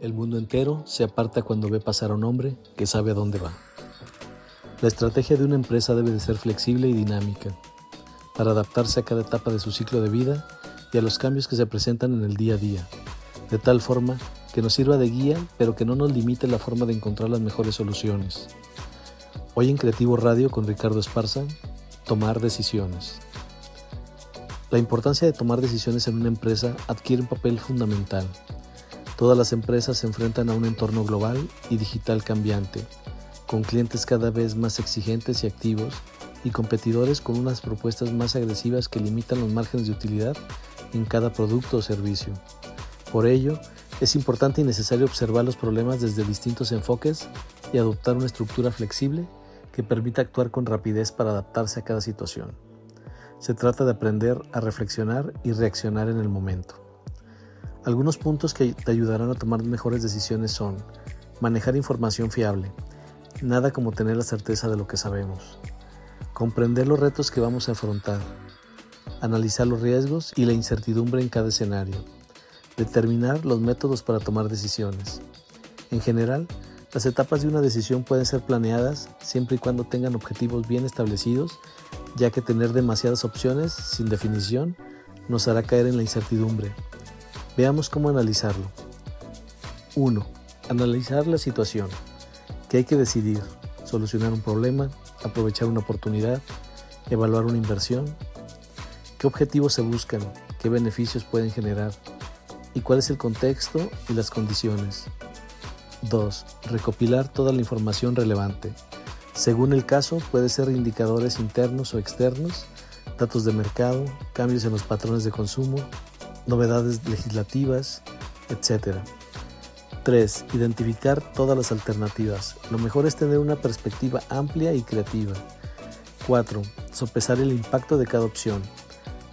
El mundo entero se aparta cuando ve pasar a un hombre que sabe a dónde va. La estrategia de una empresa debe de ser flexible y dinámica para adaptarse a cada etapa de su ciclo de vida y a los cambios que se presentan en el día a día, de tal forma que nos sirva de guía pero que no nos limite la forma de encontrar las mejores soluciones. Hoy en Creativo Radio con Ricardo Esparza, tomar decisiones. La importancia de tomar decisiones en una empresa adquiere un papel fundamental Todas las empresas se enfrentan a un entorno global y digital cambiante, con clientes cada vez más exigentes y activos y competidores con unas propuestas más agresivas que limitan los márgenes de utilidad en cada producto o servicio. Por ello, es importante y necesario observar los problemas desde distintos enfoques y adoptar una estructura flexible que permita actuar con rapidez para adaptarse a cada situación. Se trata de aprender a reflexionar y reaccionar en el momento. Algunos puntos que te ayudarán a tomar mejores decisiones son manejar información fiable, nada como tener la certeza de lo que sabemos, comprender los retos que vamos a afrontar, analizar los riesgos y la incertidumbre en cada escenario, determinar los métodos para tomar decisiones. En general, las etapas de una decisión pueden ser planeadas siempre y cuando tengan objetivos bien establecidos, ya que tener demasiadas opciones sin definición nos hará caer en la incertidumbre Veamos cómo analizarlo. 1. Analizar la situación. ¿Qué hay que decidir? Solucionar un problema, aprovechar una oportunidad, evaluar una inversión. ¿Qué objetivos se buscan? ¿Qué beneficios pueden generar? ¿Y cuál es el contexto y las condiciones? 2. Recopilar toda la información relevante. Según el caso, puede ser indicadores internos o externos, datos de mercado, cambios en los patrones de consumo, novedades legislativas, etc. 3. Identificar todas las alternativas. Lo mejor es tener una perspectiva amplia y creativa. 4. Sopesar el impacto de cada opción.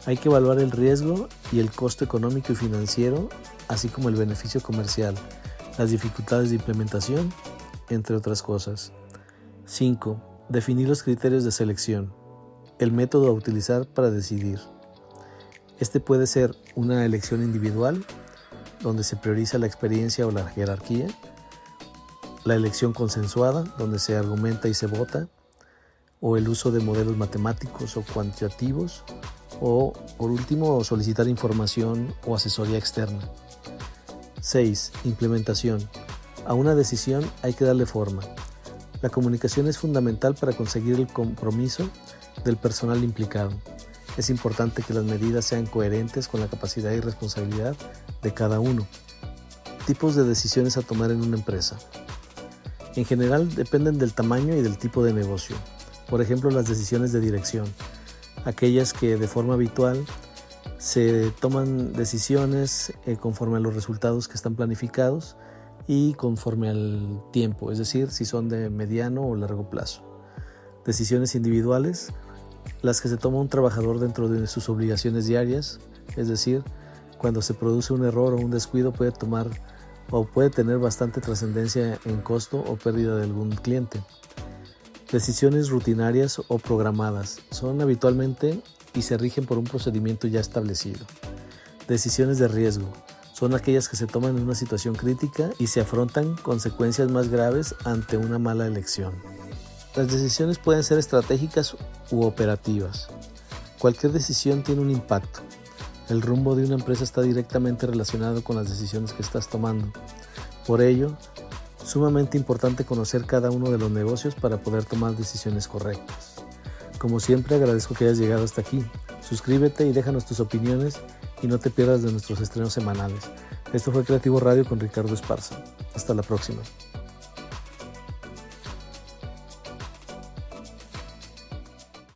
Hay que evaluar el riesgo y el costo económico y financiero, así como el beneficio comercial, las dificultades de implementación, entre otras cosas. 5. Definir los criterios de selección. El método a utilizar para decidir. Este puede ser una elección individual, donde se prioriza la experiencia o la jerarquía, la elección consensuada, donde se argumenta y se vota, o el uso de modelos matemáticos o cuantitativos, o por último solicitar información o asesoría externa. 6. Implementación. A una decisión hay que darle forma. La comunicación es fundamental para conseguir el compromiso del personal implicado es importante que las medidas sean coherentes con la capacidad y responsabilidad de cada uno. Tipos de decisiones a tomar en una empresa. En general dependen del tamaño y del tipo de negocio. Por ejemplo, las decisiones de dirección, aquellas que de forma habitual se toman decisiones eh, conforme a los resultados que están planificados y conforme al tiempo, es decir, si son de mediano o largo plazo. Decisiones individuales las que se toma un trabajador dentro de sus obligaciones diarias, es decir, cuando se produce un error o un descuido puede tomar o puede tener bastante trascendencia en costo o pérdida de algún cliente. Decisiones rutinarias o programadas son habitualmente y se rigen por un procedimiento ya establecido. Decisiones de riesgo son aquellas que se toman en una situación crítica y se afrontan consecuencias más graves ante una mala elección. Las decisiones pueden ser estratégicas u operativas. Cualquier decisión tiene un impacto. El rumbo de una empresa está directamente relacionado con las decisiones que estás tomando. Por ello, sumamente importante conocer cada uno de los negocios para poder tomar decisiones correctas. Como siempre agradezco que hayas llegado hasta aquí. Suscríbete y déjanos tus opiniones y no te pierdas de nuestros estrenos semanales. Esto fue Creativo Radio con Ricardo Esparza. Hasta la próxima.